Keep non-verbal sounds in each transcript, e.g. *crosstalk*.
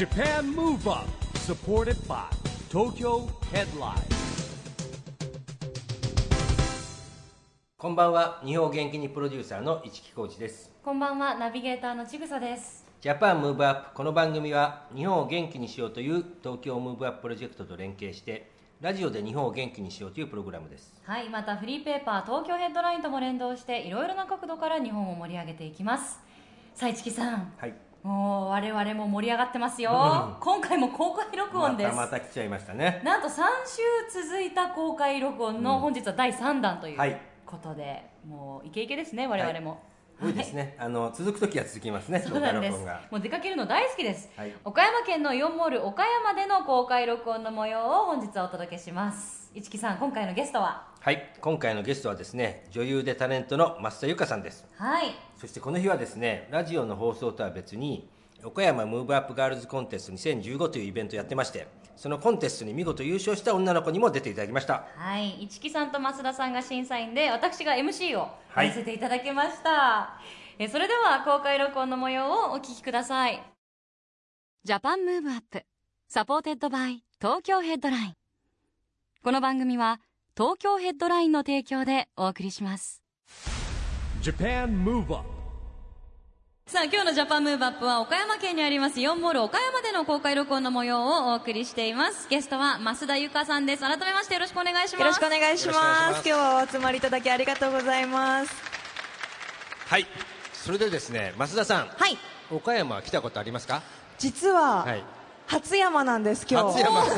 Japan Move Up supported by Tokyo Headline. こんばんは。日本元気にプロデューサーの一木広治です。こんばんは、ナビゲーターのちぐさです。 Japan Move Up この番組は日本を元気にしようという東京ムーブアッププロジェクトと連携してラジオで日本を元気にしようというプログラムです。はい、またフリーペーパー東京ヘッドラインとも連動していろいろな角度から日本を盛り上げていきます。さあ、市木さん、はいもう我々も盛り上がってますよ。今回も公開録音です。またまた来ちゃいましたね。なんと3週続いた公開録音の本日は第3弾というはい。ことで、もうイケイケですね、我々も。多いですね、あの続く時は続きますねそうなんです。公開録音が。もう出かけるの大好きです、はい。岡山県のイオンモール岡山での公開録音の模様を本日はお届けします市木さん今回のゲストは？はい。今回のゲストはですね女優でタレントの増田由香さんです。はい。そしてこの日はですねラジオの放送とは別に岡山ムーブアップガールズコンテスト2015というイベントをやってましてそのコンテストに見事優勝した女の子にも出ていただきました。はい。一木さんと増田さんが審査員で私が MC をはい。やらせていただきました、えそれでは公開録音の模様をお聞きください。 Japan Move Up supported by Tokyo Headline この番組は東京ヘッドラインの提供でお送りします。Japan Move Up さあ今日のジャパンムーブアップは岡山県にありますイオンモール岡山での公開録音の模様をお送りしています。ゲストは増田由香さんです。改めましてよろしくお願いします。よろしくお願いします。今日はお集まりいただきありがとうございます。はい。それでですね増田さん。はい。岡山来たことありますか？実は、はい初山なんです今日。初山。初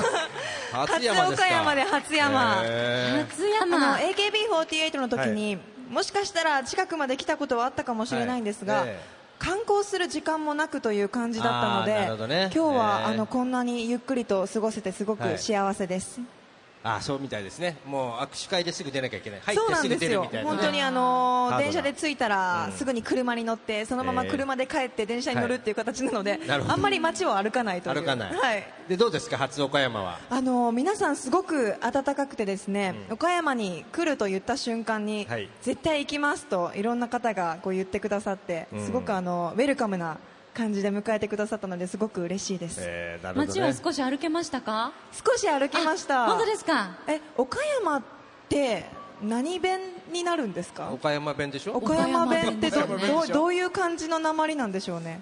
*laughs* 初山ですか。岡山で初山。へ初あ山の AKB48 の時に、もしかしたら近くまで来たことはあったかもしれないんですが、はい。え観光する時間もなくという感じだったので、ね。今日は、えーあのこんなにゆっくりと過ごせてすごはい。く幸せです。ーあそうみたいですね。もう握手会ですぐ出なきゃいけない。入そうってすぐなんですよ。出るみたいな、ね、本当にあのハー電車で着いたら、うん。すぐに車に乗ってそのままえー車で帰って電車に乗るっていう形なので、なるほど。あんまり街を歩かないという。歩かない、はい。でどうですか？初岡山は？あの皆さんすごく温かくてですね、うん。岡山に来ると言った瞬間に、はい。絶対行きますといろんな方がこう言ってくださって、うん。すごくあのウェルカムな感じで迎えてくださったのですごく嬉しいです、えー、なるほど街はね少し歩けましたか？少し歩きました。あ本当ですか？え岡山って何弁になるんですか？岡山弁でしょ？岡山弁ってどどどういう感じの鉛なんでしょうね？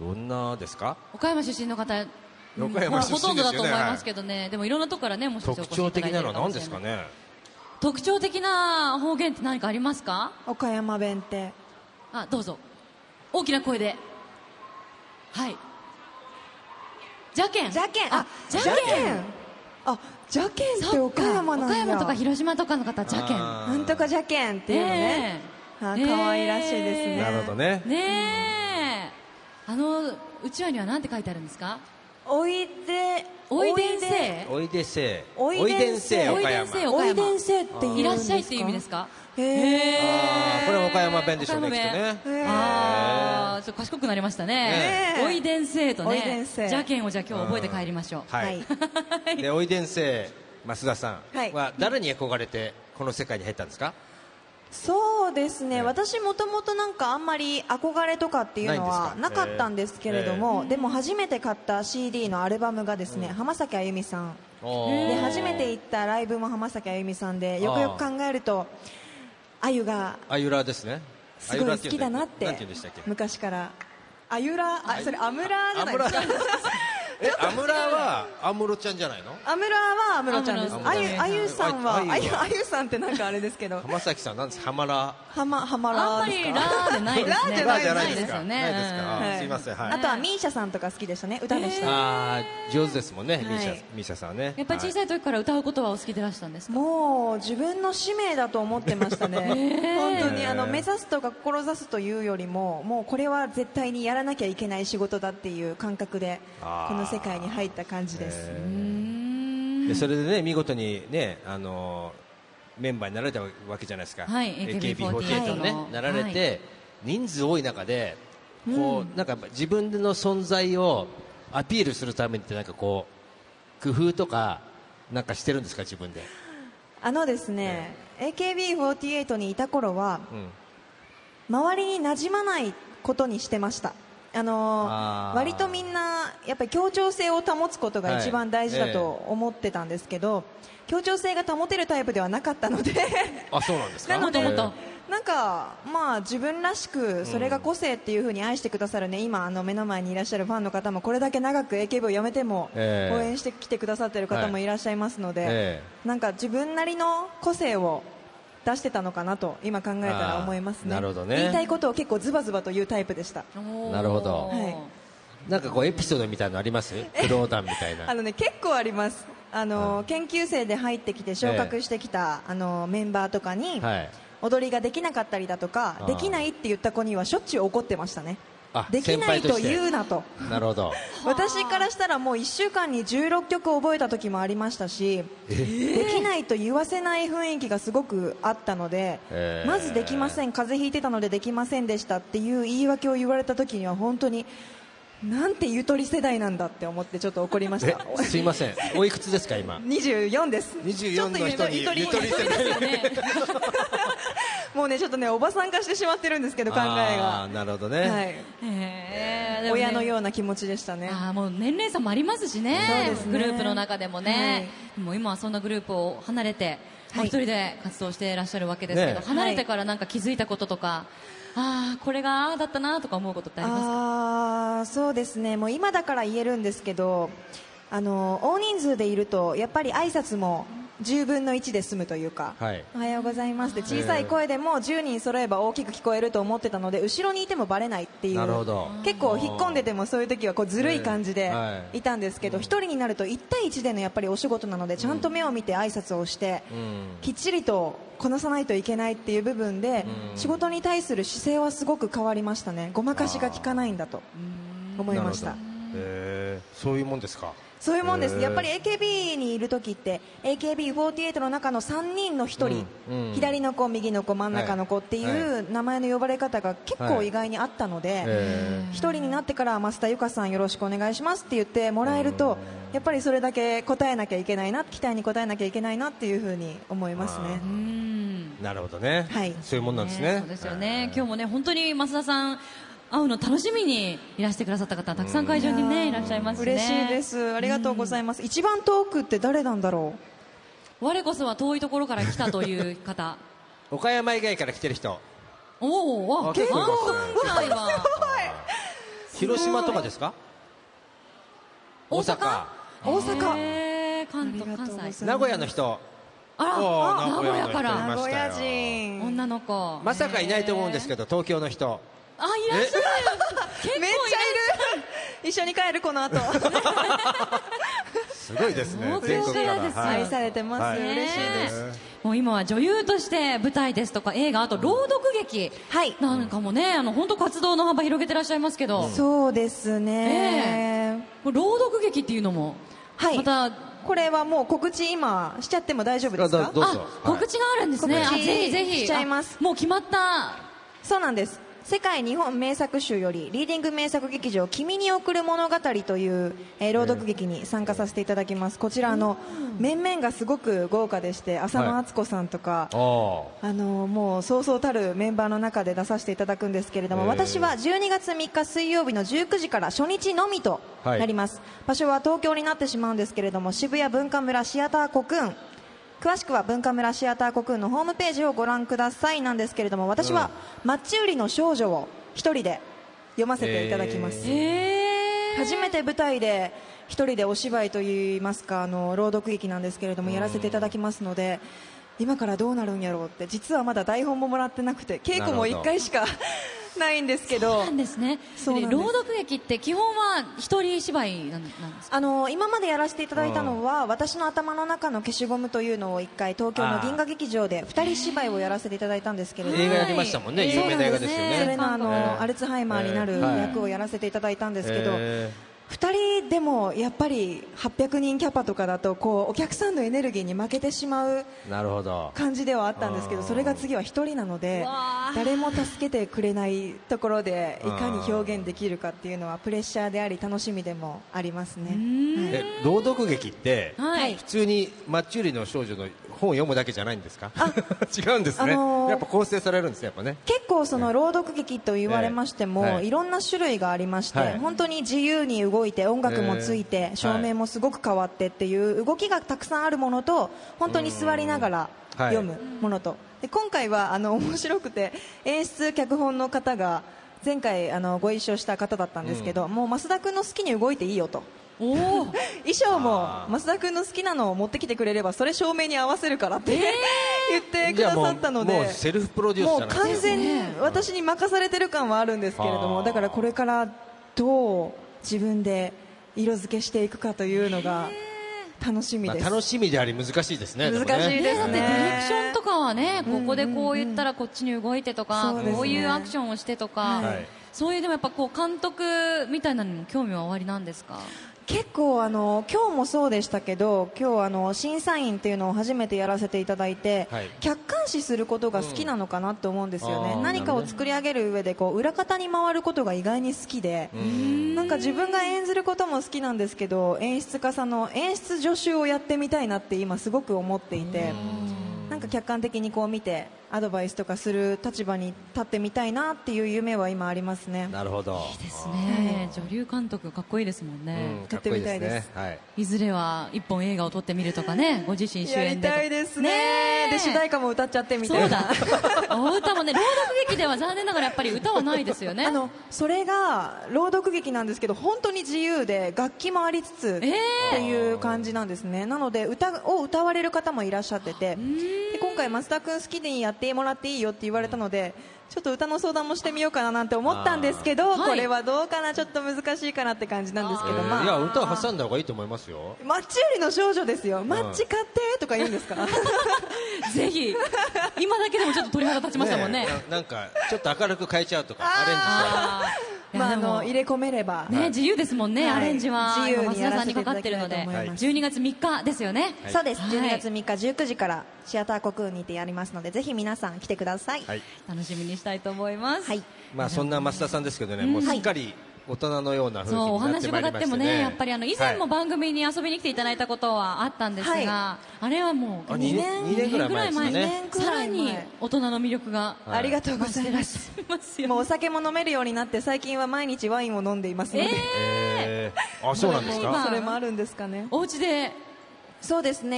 どんなですか？岡山出身の方うん岡山ね。ほとんどだと思いますけどね、でもいろんなとこからねもしか特徴越しいただいて的なのは何ですかね？特徴的な方言って何かありますか？岡山弁って。あどうぞ。大きな声ではい。じゃけんじゃけんあじゃけんあじゃけんって岡山なんや岡山とか広島とかの方じゃけんなんとかじゃけんっていうのね、あえ。え可愛らしいですね。なるほどね。ねえ。あのうちわには何て書いてあるんですか？おいでおいでんせおいでせおいでんせおい岡山。でんせおいでんせっていらっしゃいっていう意味ですか？へえこれは岡山弁でしょうねきっとね。ああちょっと賢くなりましたね。おいでんせいとね。じゃけんをじゃあ今日覚えて帰りましょう。はい、おいでんせ増田さん。はい。は誰に憧れてこの世界に入ったんですか？そうですね、ね私もともとなんかあんまり憧れとかっていうのはなか？ったんですけれども、でも初めて買った CD のアルバムがですね、浜崎あゆみさん。おでー初めて行ったライブも浜崎あゆみさんでよくよく考えるとあゆがあゆらですね。すごい好きだなって昔から。あゆら？あそれアムラじゃないですかえアムラは安室ちゃんじゃないの？アムラはアムロちゃんです。あゆあゆさんはあゆあゆさんってなんかあれですけど。浜崎さんなんです？ハマラあんらまりラですかーでないですねラーじゃないですよね。ないですか？い。すいません。はい。あとはミーシャさんとか好きでしたね。歌でした、あー上手ですもんね、はい。ミーシャミーシャさんはね。やっぱり小さい時から歌うことはお好きでいらしたんですか？もう自分の使命だと思ってましたね、*laughs* 本当にあの目指すとか志すというよりももうこれは絶対にやらなきゃいけない仕事だっていう感覚でこの世界に入った感じです、でそれでね見事にねあのーメンバーになられたわけじゃないですか、はい AKB48 のね、はいなられて、人数多い中でこう、なんか自分の存在をアピールするためにってなんかこう工夫とかなんかしてるんですか自分で、あのですね、AKB48 にいた頃はうん、周りに馴染まないことにしてましたあのあー。割とみんなやっぱり協調性を保つことが一番大事だと思ってたんですけど、協調性が保てるタイプではなかったので。*laughs* あそうなんですか？なのでもっともっなんかまあ自分らしくそれが個性っていう風に愛してくださるね今あの目の前にいらっしゃるファンの方もこれだけ長く AKB をやめてもええ。応援してきてくださってる方もいらっしゃいますので、え。なんか自分なりの個性を出してたのかなと今考えたら思いますね。あーなるほどね。言いたいことを結構ズバズバと言うタイプでした。なるほど。はい。なんかこうエピソードみたいなのあります？クローダンみたいな。*laughs* あのね結構あります。あの、研究生で入ってきて昇格してきた、あのメンバーとかに、はい。踊りができなかったりだとかできないって言った子にはしょっちゅう怒ってましたね。あできないと言うなと。なるほど。*laughs* 私からしたらもう1週間に16曲覚えた時もありましたしできないと言わせない雰囲気がすごくあったのでまずできません風邪ひいてたのでできませんでしたっていう言い訳を言われた時には本当になんてゆとり世代なんだって思ってちょっと怒りましえ？たすいません。おいくつですか今？24です。24の人にゆとり世代 *laughs* もうねちょっとねおばさん化してしまってるんですけど考えが。なるほどね、はい。へー。ね親のような気持ちでしたね。あーもう年齢差もありますしね。そうですね。グループの中でもね、もう今はそんなグループを離れて、もうはい一人で活動していらっしゃるわけですけど、ね離れてからなんか気づいたこととか、ああこれがああだったなとか思うことってありますか？あーそうですね。もう今だから言えるんですけどあの大人数でいるとやっぱり挨拶も10分の1で済むというか、はい。おはようございますって小さい声でも10人揃えば大きく聞こえると思ってたので後ろにいてもバレないっていうなるほど。結構引っ込んでてもそういう時はこうずるい感じではい。いたんですけど、1人になると1対1でのやっぱりお仕事なのでちゃんと目を見て挨拶をして、うん。きっちりとこなさないといけないっていう部分で、仕事に対する姿勢はすごく変わりましたね。ごまかしが効かないんだと思いました。そういうもんですか？そういうもんです。やっぱり AKB にいる時って AKB48 の中の3人の1人、うんうん。左の子右の子真ん中の子っていはう名前の呼ばれ方が結構意外にあったので、へ1人になってから増田由香さんよろしくお願いしますって言ってもらえるとやっぱりそれだけ答えなきゃいけないな期待に応えなきゃいけないなっていうふうに思いますね。なるほどね、はい。そういうもんなんですね。そうですよね。今日もね本当に増田さん会うの楽しみにいらしてくださった方たくさん。会場にねいらっしゃいますしね。嬉しいです。ありがとうございます、一番遠くって誰なんだろ我こそは遠いところから来たという方。岡山以外から来てる人。おおあ結構す。ねぐらい。は広島とかですか？大阪。う大阪。関東関西。名古屋の人。あら名古屋から。名名古屋人。女の子。まさかいないと思うんですけどど東京の人。あいらっしゃる。結構いめっちゃいる。一緒に帰るこの後。*laughs* すごいですね東京から。愛されてます、はい。嬉しいです。もう今は女優として舞台ですとか映画あと朗読劇はい。なんかもねあの本当活動の幅広げてらっしゃいますけど、そうですね、もう朗読劇っていうのもはい。またこれはもう告知今しちゃっても大丈夫ですか？あ告知があるんですね、告知あぜひぜひ。しちゃいます。あもう決まった。そうなんです世界日本名作集よりリーディング名作劇場「君に送る物語」という、えー朗読劇に参加させていただきます。こちらあの面々がすごく豪華でして浅野敦子さんとか、あーあのもうそうそうたるメンバーの中で出させていただくんですけれども、私は12月3日水曜日の19時から初日のみとなります、場所は東京になってしまうんですけれども渋谷文化村シアターコクーン詳しくは文化村シアターコクーンのホームページをご覧くださいなんですけれども私はマッチ売りの少女を一人で読ませていただきます、へ初めて舞台で一人でお芝居といいますかあの朗読劇なんですけれどもやらせていただきますので今からどうなるんやろうって実はまだ台本ももらってなくて稽古も1回しかないんですけど。なんですね。そうなんです。朗読劇って基本は一人芝居なんなんですか？あの今までやらせていただいたのは私の頭の中の消しゴムというのを1回東京の銀河劇場で2人芝居をやらせていただいたんですけれども。映画やりましたもんね、はい。有名な映画ですよね。それのあの、えーアルツハイマーになるえー役をやらせていただいたんですけど、え2人でもやっぱり800人キャパとかだとこうお客さんのエネルギーに負けてしまうーなるほど。感じではあったんですけどそれが次は1人なので誰も助けてくれないところでいかに表現できるかっていうのはプレッシャーであり楽しみでもありますね。はい。え朗読劇ってはい。普通にマッチ売りの少女の本を読むだけじゃないんですか？*laughs* 違うんですね、あのーやっぱ構成されるんですね。やっぱね結構その朗読劇と言われましても、ええい。ろんな種類がありまして、はい。本当に自由に動いて音楽もついて、ええ照明もすごく変わってっていう動きがたくさんあるものと本当に座りながらはい。読むものと、で今回はあの面白くて演出脚本の方が前回あのご一緒した方だったんですけど、もう増田君の好きに動いていいよと。*laughs* 衣装も増田君の好きなのを持ってきてくれればそれ照明に合わせるからって、言ってくださったので。もうもうセルフプロデュースもう完全に私に任されてる感はあるんですけれどもだからこれからどう自分で色付けしていくかというのが楽しみまあ、です、楽しみであり難しいですねでもね難しいですだってディレクションとかはね、うん。ここでこう言ったらこっちに動いてとか、そうですね。こういうアクションをしてとか、はいそういうでもやっぱこう監督みたいなのにも興味はおありなんですか？結構あの今日もそうでしたけど今日あの審査員っていうのを初めてやらせていただいて、はい。客観視することが好きなのかなと思うんですよね、うん何かを作り上げる上でこう裏方に回ることが意外に好きで、なんか自分が演ずることも好きなんですけど演出家さんの演出助手をやってみたいなって今すごく思っていてなんか客観的にこう見てアドバイスとかする立場に立ってみたいなっていう夢は今ありますね。なるほど。ですね。女流監督かっこいいですもんね、うん。かっこいいですね。はい。いずれは一本映画を撮ってみるとかねご自身主やり演でとたいですね。ねえ。で主題歌も歌っちゃってみたそういなだ。*laughs* お歌もね朗読劇では残念ながらやっぱり歌はないですよね。あのそれが朗読劇なんですけど本当に自由で楽器もありつつえー。っていう感じなんですね。なので歌を歌われる方もいらっしゃってて。で今回増田君好きにやってもらっていいよって言われたのでちょっと歌の相談もしてみようかななんて思ったんですけど、これはどうかな？ちょっと難しいかなって感じなんですけど、えー。まあ。いや歌を挟んだ方がいいと思いますよ。マッチ売りの少女ですよ、マッチ買ってとか言うんですか？*laughs* ぜひ。*laughs* 今だけでもちょっと鳥肌立ちましたもんね。えななんかちょっと明るく変えちゃうとかアレンジしたらまあ、あの入れ込めれば、ね、自由ですもんね、はい。アレンジは自由に今増田さんにかかってるので、やらせていただきたい。と思い。ます12月3日ですよね、はい。そうです。はい。12月3日19時からシアターコクーンにてやりますのでぜひ皆さん来てください、はい。楽しみにしたいと思います。はい。まあそんな増田さんですけどねもうすっかり大人のような雰囲気そうおになって話まいりまして伺ってもね、ねやっぱりあの以前もはい番組に遊びに来ていただいたことはあったんですが、はい。あれはもうあ2二年二年ぐらい前ですかね。二年くらい前さらに大人の魅力がはい。ありがとうございます。もうお酒も飲めるようになって最近は毎日ワインを飲んでいますので、えー。あそうなんですまあかそれもあるんですかね。お家で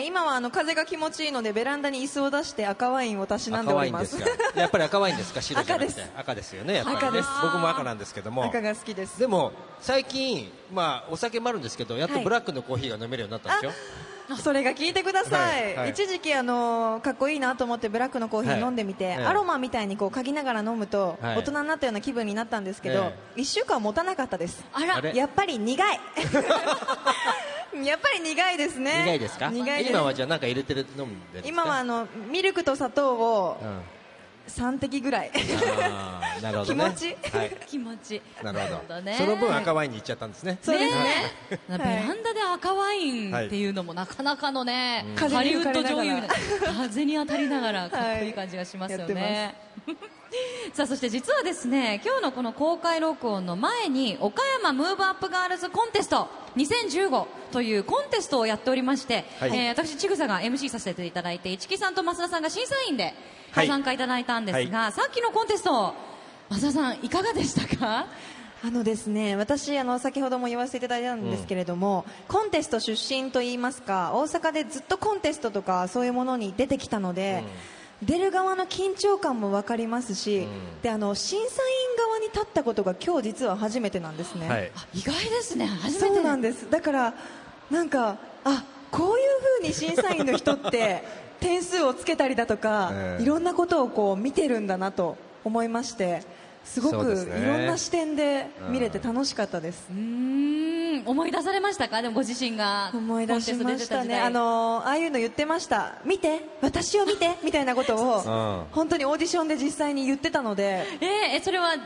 今はあの風が気持ちいいのでベランダに椅子を出して赤ワインをたしなんで赤おります。やっぱり赤ワインですか？*laughs* 白じゃなくて。赤です赤です。よね僕も赤なんですけども。赤が好きです。でも最近まあお酒もあるんですけどやっとはい。ブラックのコーヒーが飲めるようになったんですよ。それが聞いてください、はいはい。一時期あのかっこいいなと思ってブラックのコーヒはい。ー飲んでみて、ええ。アロマみたいにこう嗅ぎながら飲むと、はい。大人になったような気分になったんですけど、え1週間持たなかったです。あら。やっぱり苦い *laughs* やっぱり苦いですね。苦いですか？苦い今はじゃあなんか入れてる飲んでるんですか？今はあのミルクと砂糖をうん。3滴ぐらい。なるほどね。気持ち？はい。*laughs* 気持ち。なるほど。ね。その分赤ワインに行っちゃったんですね。そうですね。ベランダで赤ワインっていうのもなかなかのね、はい。ハリウッド女優風に当たりながらかっこいい感じがしますよね、そして実はですね今日のこの公開録音の前に岡山ムーブアップガールズコンテスト2015というコンテストをやっておりまして、はい。えー私ちぐさが MC させていただいて市木さんと増田さんが審査員でごはい。参加いただいたんですが、さっきのコンテスト増田さんいかがでしたか？あのですね私あの先ほども言わせていただいたんですけれども、コンテスト出身といいますか大阪でずっとコンテストとかそういうものに出てきたので、出る側の緊張感も分かりますし、であの審査員側に立ったことが今日実は初めてなんですね、はい。あ意外ですね。初めて。そうなんです。だからなんかあこういうふうに審査員の人って *laughs* 点数をつけたりだとか、ええ。いろんなことをこう見てるんだなと思いましてすごくいろんな視点で見れて楽しかったです。うーん。思い出されましたか？でもご自身が思い出しましたね。あのああいうの言ってました。見て。私を見て。みたいなことをうん。本当にオーディションで実際に言ってたので。えーえそれは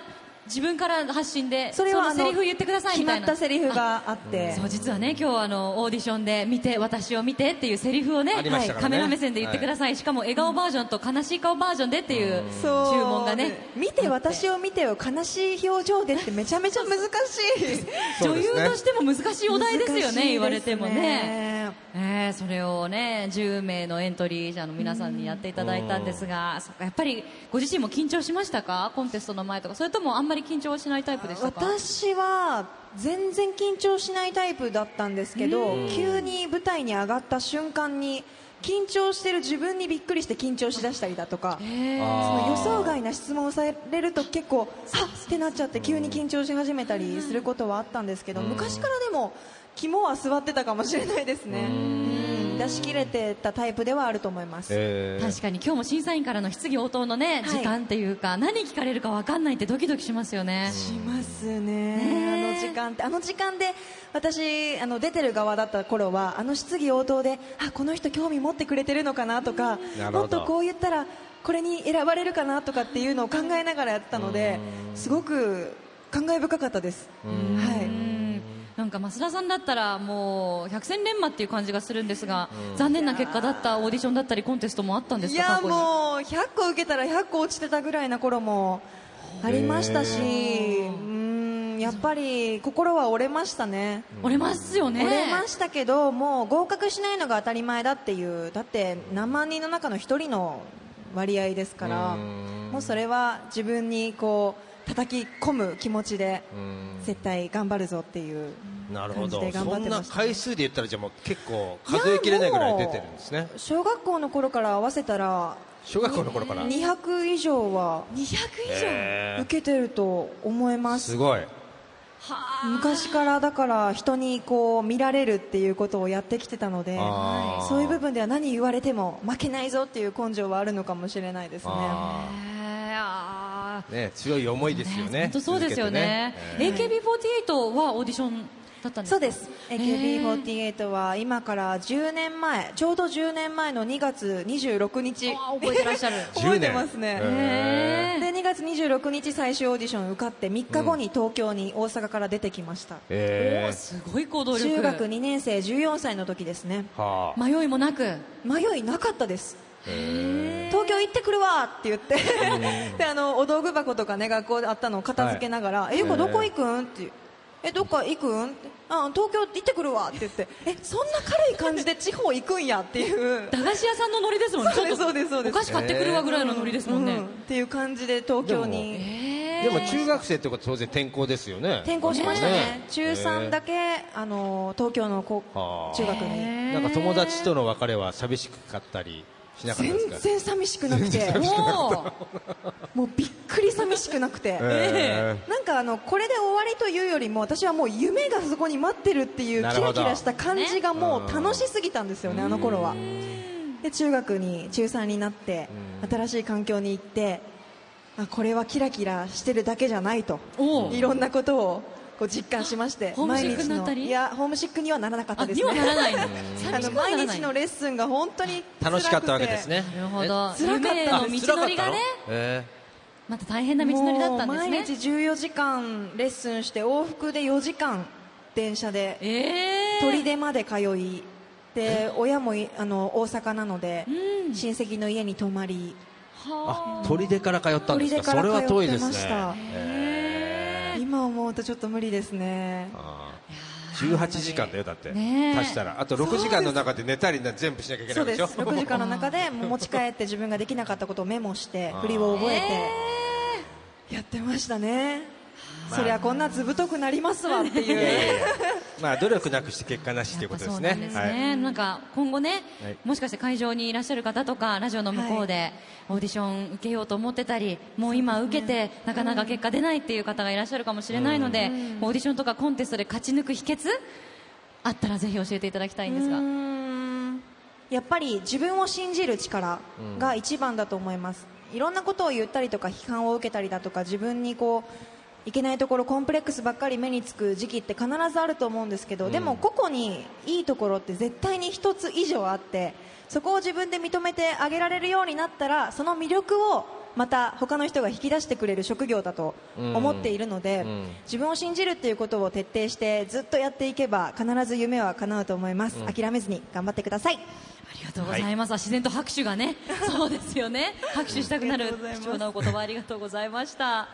自分から発信でそれはセリフ言ってくださいみたいな。決まったセリフがあって。そう実はね今日あのオーディションで見て私を見てっていうセリフをねね。カメラ目線で言ってください、しかも笑顔バージョンと悲しい顔バージョンでっていう注そう文がね。見て私を見てよ悲しい表情でってめちゃめちゃ難しい。*laughs* 女優としても難しいお題ですよね *laughs* 難しいです言われてもねねえー、それをね10名のエントリー者の皆さんにやっていただいたんですが、やっぱりご自身も緊張しましたか？コンテストの前とか。それともあんまり緊張はしないタイプでしたか？私は全然緊張しないタイプだったんですけど急に舞台に上がった瞬間に緊張してる自分にびっくりして緊張しだしたりだとかその予想外な質問をされると結構はっってなっちゃって急に緊張し始めたりすることはあったんですけど昔からでも肝は座ってたかもしれないですね。うん。出し切れてたタイプではあると思います、えー。確かに今日も審査員からの質疑応答のね、はい。時間っていうか何聞かれるか分かんないってドキドキしますよね。しますね。あの時間ってあの時間で私あの出てる側だった頃はあの質疑応答であこの人興味持ってくれてるのかなとかもっとこう言ったらこれに選ばれるかなとかっていうのを考えながらやってたのですごく感慨深かったです、はい、うんなんか増田さんだったらもう百戦錬磨っていう感じがするんですが、残念な結果だったオーディションだったりコンテストもあったんですいやか過去に？もう100個受けたら100個落ちてたぐらいな頃もありましたしうんやっぱり心は折れましたね。折れますよね。折れましたけどもう合格しないのが当たり前だっていうだって何万人の中の1人の割合ですからもうそれは自分にこう叩き込む気持ちで絶対頑張るぞっていうなるほど。感じで頑張そんなってました、回数で言ったらじゃあもう結構数えきれないぐらい出てるんですね。小学校の頃から合わせたら小学校の頃から。200以上は200以上、受けてると思います。すごい。昔からだから人にこう見られるっていうことをやってきてたのでそういう部分では何言われても負けないぞっていう根性はあるのかもしれないですねね強い思いですよね。本当そうですよね。ね。AKB48 はオーディションだったんですか？そうです。AKB48 は今から10年前ちょうど10年前の2月26日。覚えてらっしゃる。*laughs* 覚えてますね。で2月26日最終オーディション受かって3日後に東京に大阪から出てきました、えおーすごい行動力。中学2年生14歳の時ですね。ーはあ。迷いもなく。迷いなかったです東京行ってくるわって言って。であのお道具箱とかね学校であったのを片付けながら「えゆこどこ行くん?」って「えどっか行くん?」って「あ東京行ってくるわ」って言って「えそんな軽い感じで地方行くんや」っていう。駄菓子屋さんのノリですもんね。そうですそうですそうです。お菓子買ってくるわぐらいのノリですもんね、うん。っていう感じで東京に。でも中学生ってことは当然転校ですよね。転校しましたね。ね。中3だけあの東京の中学に。なんか友達との別れは寂しかったり全然寂しくなくて。もうびっくり寂しくなくて、えなんかあのこれで終わりというよりも私はもう夢がそこに待ってるっていうキラキラした感じがもう楽しすぎたんですよね、あの頃は。で中学に中3になって新しい環境に行ってあこれはキラキラしてるだけじゃないと。いろんなことをこう実感しましてホームシックになったり？毎日のいやホームシックにはならなかったです。ねはならないの？*laughs* あの毎日のレッスンが本当に楽しかったわけですね。なるほど。辛かったの道のりがね。えまた大変な道のりだったんですね。もう毎日14時間レッスンして往復で4時間電車でええ砦まで通いで親もいあの大阪なのでうん。親戚の家に泊まり。はあ。砦から通ったんですか？それは遠いですね。え今思うとちょっと無理ですね。ー。あー18時間だよだって。足したら。あと6時間の中で寝たりな全部しなきゃいけないうでしょ？す。6時間の中で *laughs* 持ち帰って自分ができなかったことをメモして振りを覚えてやってましたねそりゃこんな図太くなりますわっていう。まあ努力なくして結果なしということですね。なんですね、はい。なんか今後ね、はい。もしかして会場にいらっしゃる方とかラジオの向こうでオーディション受けようと思ってたりもう今受けてなかなか結果出ないっていう方がいらっしゃるかもしれないので、オーディションとかコンテストで勝ち抜く秘訣あったらぜひ教えていただきたいんですが。やっぱり自分を信じる力が一番だと思います、いろんなことを言ったりとか批判を受けたりだとか自分にこういけないところコンプレックスばっかり目につく時期って必ずあると思うんですけど、でも個々にいいところって絶対に一つ以上あってそこを自分で認めてあげられるようになったらその魅力をまた他の人が引き出してくれる職業だと思っているので、ん。自分を信じるっていうことを徹底してずっとやっていけば必ず夢は叶うと思います、諦めずに頑張ってください。ありがとうございます、あ自然と拍手がねそうですよね。拍手したくなる。貴重なお言葉ありがとうございました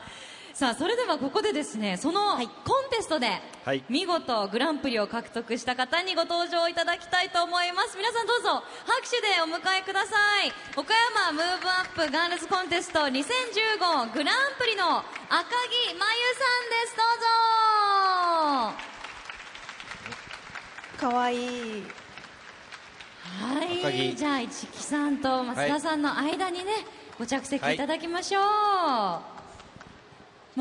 さあそれではここでですねそのコンテストではい。見事グランプリを獲得した方にご登場いただきたいと思います。皆さんどうぞ拍手でお迎えください。岡山ムーブアップガールズコンテスト2015グランプリの赤木真由さんです。どうぞ。かわいい。はい。じゃあ市木さんと増田さんの間にね、ご着席い。ただきましょう、もう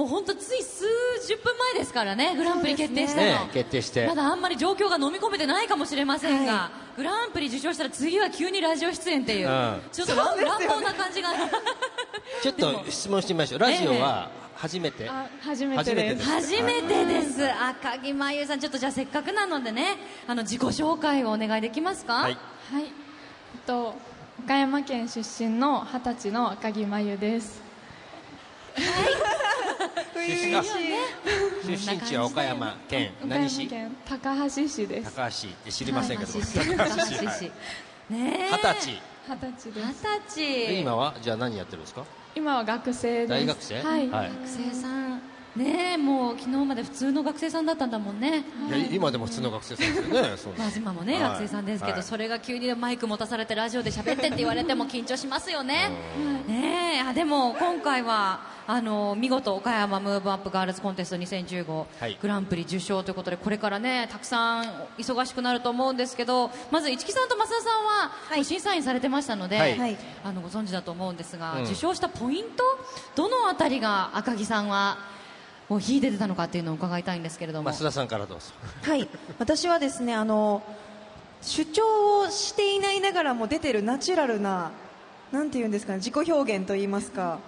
本当つい数十分前ですからねグランプリ決定したの、ね。決定して。まだあんまり状況が飲み込めてないかもしれませんが、はグランプリ受賞したら次は急にラジオ出演っていう、うん。ちょっと乱乱暴な感じが。*laughs* ちょっと質問してみましょう。ラジオは初めて、あ初めてです。初めてです赤木真由さんちょっとじゃあせっかくなのでねあの自己紹介をお願いできますか？はい。と岡山県出身の二十歳の赤木真由です出身あ出身地は岡山県岡何市高橋市です。高橋って知りませんけど二十歳。二十歳で二す。十歳今はじゃあ何やってるんですか？今は学生です。大学生？はい、はい。学生さんねえもう昨日まで普通の学生さんだったんだもんね。いや今でも普通の学生さんですよね。*laughs* まあ今もね、はい学生さんですけど、はい。それが急にマイク持たされてラジオで喋ってって言われても緊張しますよね。ねえ。あでも今回はあの見事岡山ムーブアップガールズコンテスト2015、はい。グランプリ受賞ということでこれからねたくさん忙しくなると思うんですけどまず市木さんと増田さんは、はい。審査員されてましたので、はい。はい。あのご存知だと思うんですが、うん。受賞したポイントどのあたりが赤木さんはもう秀でてたのかっていうのを伺いたいんですけれども。増田さんからどうぞ。はい。私はですねあの主張をしていないながらも出てるナチュラルななんていうんですかね自己表現といいますか。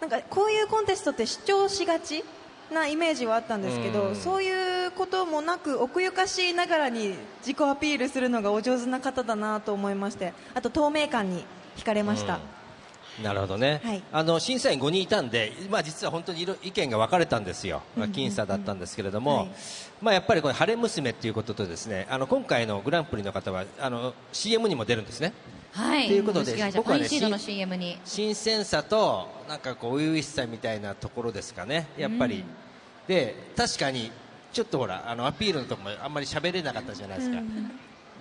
なんかこういうコンテストって主張しがちなイメージはあったんですけうん。どそういうこともなく奥ゆかしいながらに自己アピールするのがお上手な方だなと思いましてあと透明感に惹かれました、なるほどね、はい。あの審査員5人いたんで、まあ、実は本当にいろ意見が分かれたんですよ、まあ、僅差だったんですけれども、はい。まあ、やっぱりこれ晴れ娘っていうこととですねあの今回のグランプリの方はあの CM にも出るんですね。はい、ということで僕はね新鮮さとなんかこう初々しさみたいなところですかね。やっぱり、で確かにちょっとほらあのアピールのとこもあんまり喋れなかったじゃないですか、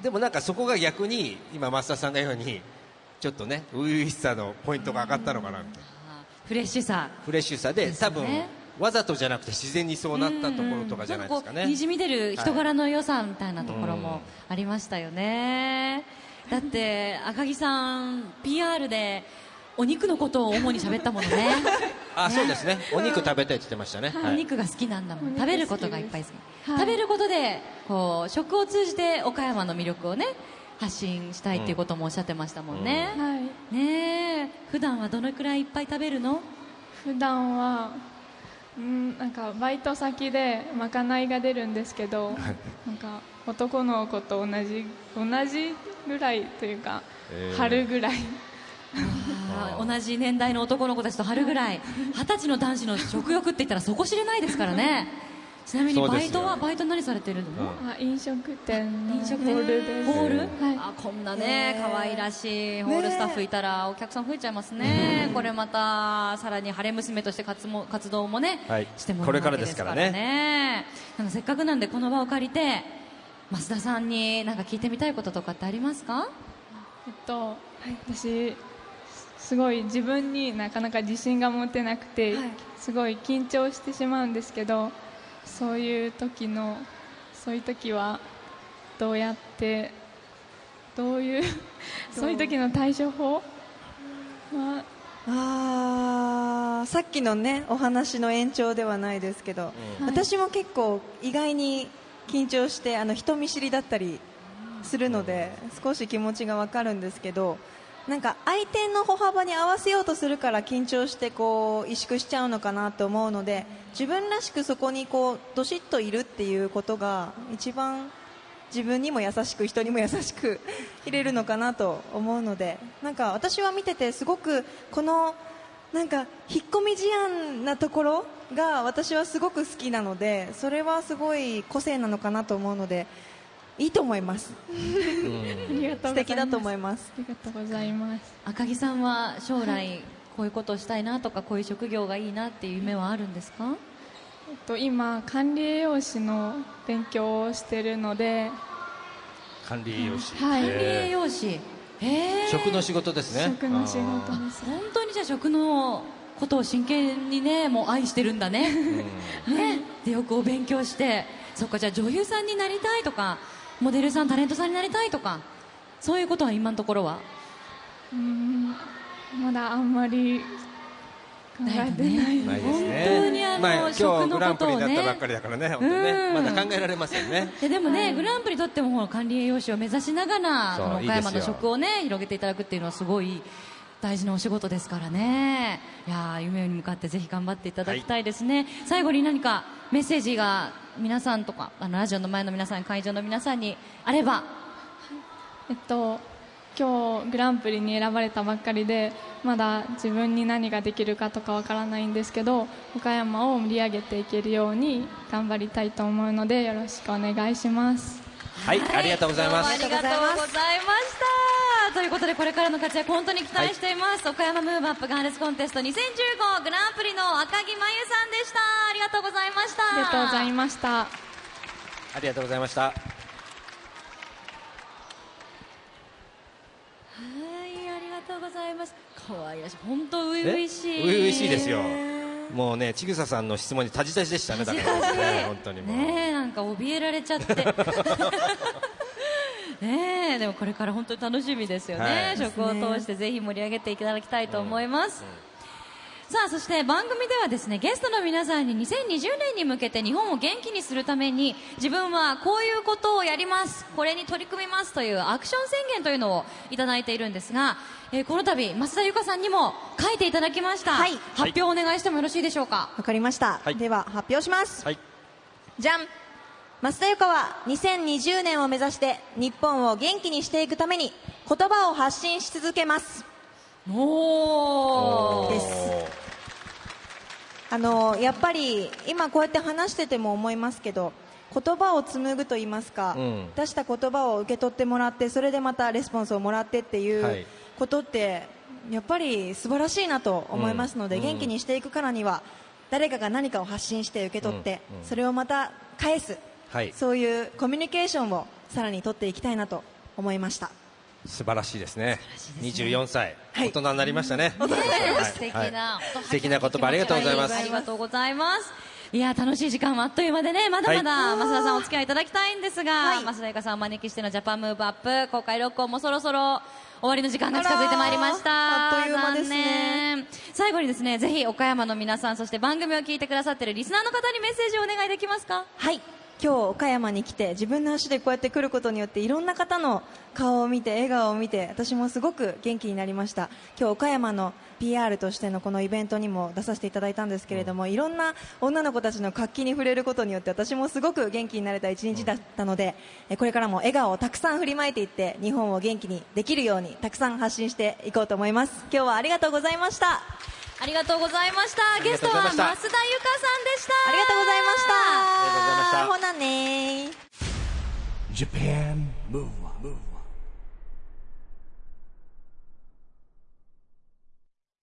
でもなんかそこが逆に今増田さんが言うようにちょっとね初々しさのポイントが上がったのかなみたいなフレッシュさ。フレッシュさで多分わざとじゃなくて自然にそうなったところとかじゃないですかね、にじみ出る人柄の良さみたいなところもありましたよね、だって赤木さん PR でお肉のことを主に喋ったものね。*laughs* あそうですね。お肉食べたいって言ってましたね、おはい肉が好きなんだもん。食べることがいっぱい好き、はい。食べることでこう食を通じて岡山の魅力をね発信したいっていうこともおっしゃってましたもんね、はい。ねえ。普段はどのくらいいっぱい食べるの？普段はうんなんかバイト先でまかないが出るんですけどなんか男の子と同じ同じぐらいというか、えー。春ぐらい。同じ年代の男の子たちと春ぐらい。二十歳の男子の食欲って言ったら底知れないですからねちなみにバイトはバイト何されてるの、うん。あ飲食店の飲食店。ホールです。ホール、はい。あこんなね可愛らしいホールスタッフいたらお客さん増えちゃいますね、これまたさらに晴れ娘として活も活動もね、はい。してもらうわけですからね。これからですあのせっかくなんでこの場を借りて増田さんに何か聞いてみたいこととかってありますか？えっと、私すごい自分になかなか自信が持てなくて、はい。すごい緊張してしまうんですけどそういう時のそういう時はどうやってどういうそういう時の対処法？はあーさっきのねお話の延長ではないですけど、うん。私も結構意外に緊張してあの人見知りだったりするので少し気持ちがわかるんですけどなんか相手の歩幅に合わせようとするから緊張してこう萎縮しちゃうのかなと思うので自分らしくそこにこうどしっといるっていうことが一番自分にも優しく人にも優しくいれるのかなと思うのでなんか私は見ててすごくこのなんか引っ込み思案なところが私はすごく好きなのでそれはすごい個性なのかなと思うのでいいと思います。ありがとうございます。素敵だと思います。ありがとうございます。赤木さんは将来こういうことをしたいなとかこういう職業がいいなっていう夢はあるんですか？えっと、今管理栄養士の勉強をしてるので。管理栄養士、はい。管理栄養士。食の仕事ですね。食の仕事です。本当にじゃあ食のことを真剣にねもう愛してるんだね。ね。でよくお勉強してそっかじゃあ女優さんになりたいとかモデルさんタレントさんになりたいとかそういうことは今のところは？うんまだあんまり考えてないないですね。本当にあのまあ、今日グランことをね。プリだったばっかりだからね本当にね。うん。まだ考えられませんね。ででもね、グランプリとっても管理栄養士を目指しながら岡山の食をね広げていただくっていうのはすごい大事なお仕事ですからね。いやー夢に向かってぜひ頑張っていただきたいですね、最後に何かメッセージが皆さんとかあのラジオの前の皆さん会場の皆さんにあればえっと今日グランプリに選ばれたばっかりでまだ自分に何ができるかとかわからないんですけど岡山を盛り上げていけるように頑張りたいと思うのでよろしくお願いします。はい、ありがとうございます。どうもありがとうございましたということでこれからの活躍本当に期待しています、岡山ムーブアップガールズコンテスト2015グランプリの赤木真由さんでした。ありがとうございました。ありがとうございました。ありがとうございました。はい、ありがとうございます。可愛らしい、本当初々しい。え？初々しいですよ。もうねちぐささんの質問にタジタジでしたねだからね本当にもう、ねえ、なんか怯えられちゃって。*laughs* ねえ、でもこれから本当に楽しみですよね。はい。食を通してぜひ盛り上げていただきたいと思います。さあそして番組ではですねゲストの皆さんに2020年に向けて日本を元気にするために自分はこういうことをやります。これに取り組みますというアクション宣言というのをいただいているんですが、えーこの度増田由香さんにも書いていただきました、はい。発表お願いしてもよろしいでしょうか？わかりました、はい。では発表します、はい。じゃん増田由香は2020年を目指して日本を元気にしていくために言葉を発信し続けます。おー。です。あのやっぱり今こうやって話してても思いますけど言葉を紡ぐと言いますか、うん。出した言葉を受け取ってもらってそれでまたレスポンスをもらってっていはい。うことって、やっぱり素晴らしいなと思いますので、うん。元気にしていくからには誰かが何かを発信して受け取って、うん。うん。それをまた返す、はい。そういうコミュニケーションをさらに取っていきたいなと思いました。素晴らしいですね。24歳、はい。大人になりましたね。素敵はい。な、素敵な言葉ありがとうございます。ありがとうございます。いや楽しい時間はあっという間でねまだまだはい。増田さんお付き合いいただきたいんですが、はい。増田由香さんをお招きしてのジャパンムーブアップ公開録音もそろそろ終わりの時間が近づいてまいりました。あっという間ですね。最後にですねぜひ岡山の皆さんそして番組を聞いてくださっているリスナーの方にメッセージをお願いできますか？はい今日岡山に来て自分の足でこうやって来ることによっていろんな方の顔を見て笑顔を見て私もすごく元気になりました。今日岡山の PR としてのこのイベントにも出させていただいたんですけれども、いろんな女の子たちの活気に触れることによって私もすごく元気になれた一日だったので、えこれからも笑顔をたくさん振りまいていって日本を元気にできるようにたくさん発信していこうと思います。今日はありがとうございましたありがとうございました。ゲストは増田由香さんでした。ありがとうございました。ありがとうございました。ほなね。ー Japan Move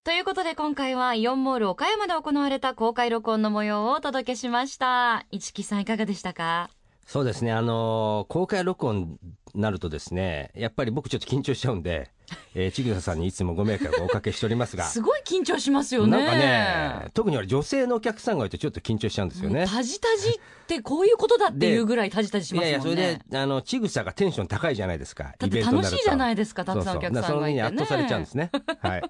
ということで今回はイオンモール岡山で行われた公開録音の模様をお届けしました。市木さんいかがでしたか？そうですね、あのー公開録音になるとですね、やっぱり僕ちょっと緊張しちゃうんで、えー、ちぐささんにいつもご迷惑をおかけしておりますが、すごい緊張しますよねなんかね、特に俺女性のお客さんがいてちょっと緊張しちゃうんですよね。タジタジってこういうことだっていうぐらいタジタジしいやいや、ますもんね。それで、あの、ちぐさがテンション高いじゃないですか。だって楽しいじゃないですかたくさんお客さんがいてねそうそうその上に圧倒されちゃうんですね。*laughs* はい。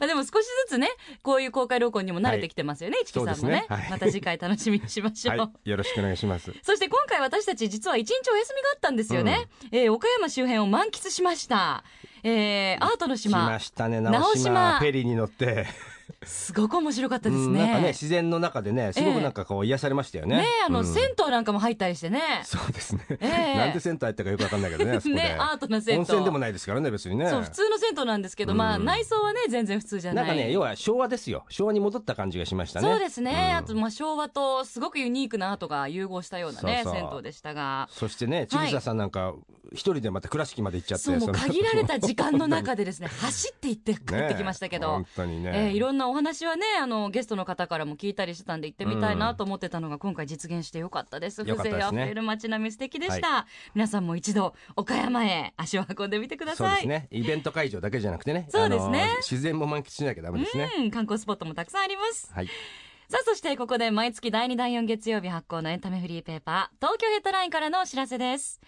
あでも少しずつね、こういう公開録音にも慣れてきてますよね、市木さんもねねはいまた次回楽しみにしましょう。はい。よろしくお願いします。そして今回私たち実は一日お休みがあったんですよね。えー岡山周辺を満喫しました。えーアートのし島。ましたね、直直島島。フェリーに乗って。すごく面白かったですうんなんかね、ね。自然の中でね、すごくなんかこう癒されましたよね。ねあの、うん銭湯なんかも入ったりしてね。そうですね。ええなんで銭湯入ったかよくわかんないけどね。ねアートな銭湯温泉でもないですからね、別にね。そう、普通の銭湯なんですけど、まあうん内装はね、全然普通じゃな。ないんかね、要は昭和ですよ。昭和に戻った感じがしましたね。そうですね。うんあと、まあ、昭和とすごくユニークなアートが融合したようなね、銭湯でしたが。そしてね、ちぐささんなんか、一人でまた倉敷まで行っちゃってそうも限られた時間の中でですね *laughs* 走って行って帰ってきましたけど、本当にね、えーいろんなお話はねあのゲストの方からも聞いたりしてたんで行ってみたいなと思ってたのが今回実現してよかったです、風情あふれる街並み素敵でした、皆さんも一度岡山へ足を運んでみてください。そうですね。イベント会場だけじゃなくてね *laughs* そうですね。自然も満喫しなきゃダメですね、うん観光スポットもたくさんあります。はい。さあそしてここで毎月第2第4月曜日発行のエンタメフリーペーパー東京ヘッドラインからのお知らせです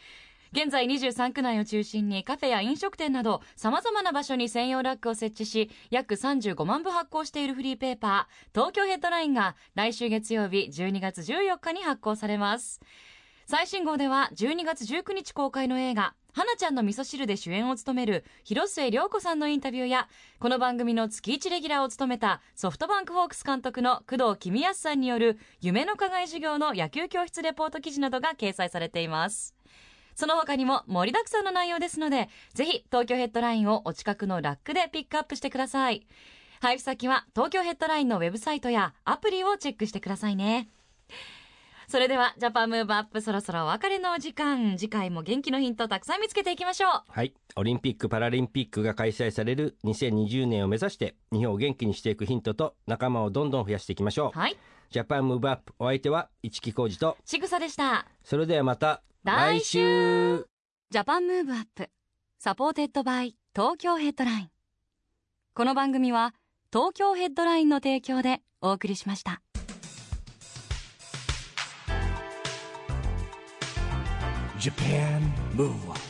現在23区内を中心にカフェや飲食店など様々な場所に専用ラックを設置し約35万部発行しているフリーペーパー東京ヘッドラインが来週月曜日12月14日に発行されます。最新号では12月19日公開の映画「花ちゃんの味噌汁」で主演を務める広末涼子さんのインタビューやこの番組の月1レギュラーを務めたソフトバンクホークス監督の工藤公康さんによる夢の課外授業の野球教室レポート記事などが掲載されています。その他にも盛りだくさんの内容ですのでぜひ東京ヘッドラインをお近くのラックでピックアップしてください。配布先は東京ヘッドラインのウェブサイトやアプリをチェックしてくださいね。それではジャパンムーブアップそろそろお別れのお時間。次回も元気のヒントたくさん見つけていきましょう。はい。オリンピック・パラリンピックが開催される2020年を目指して日本を元気にしていくヒントと仲間をどんどん増やしていきましょう、はい。 JAPAN MOVE UPお相手は一木広治と。ちぐさでした。それではまた。来来週。 JAPAN MOVE UP supported by 東京ヘッドライン。この番組は東京ヘッドラインの提供でお送りしました。Japan Move Up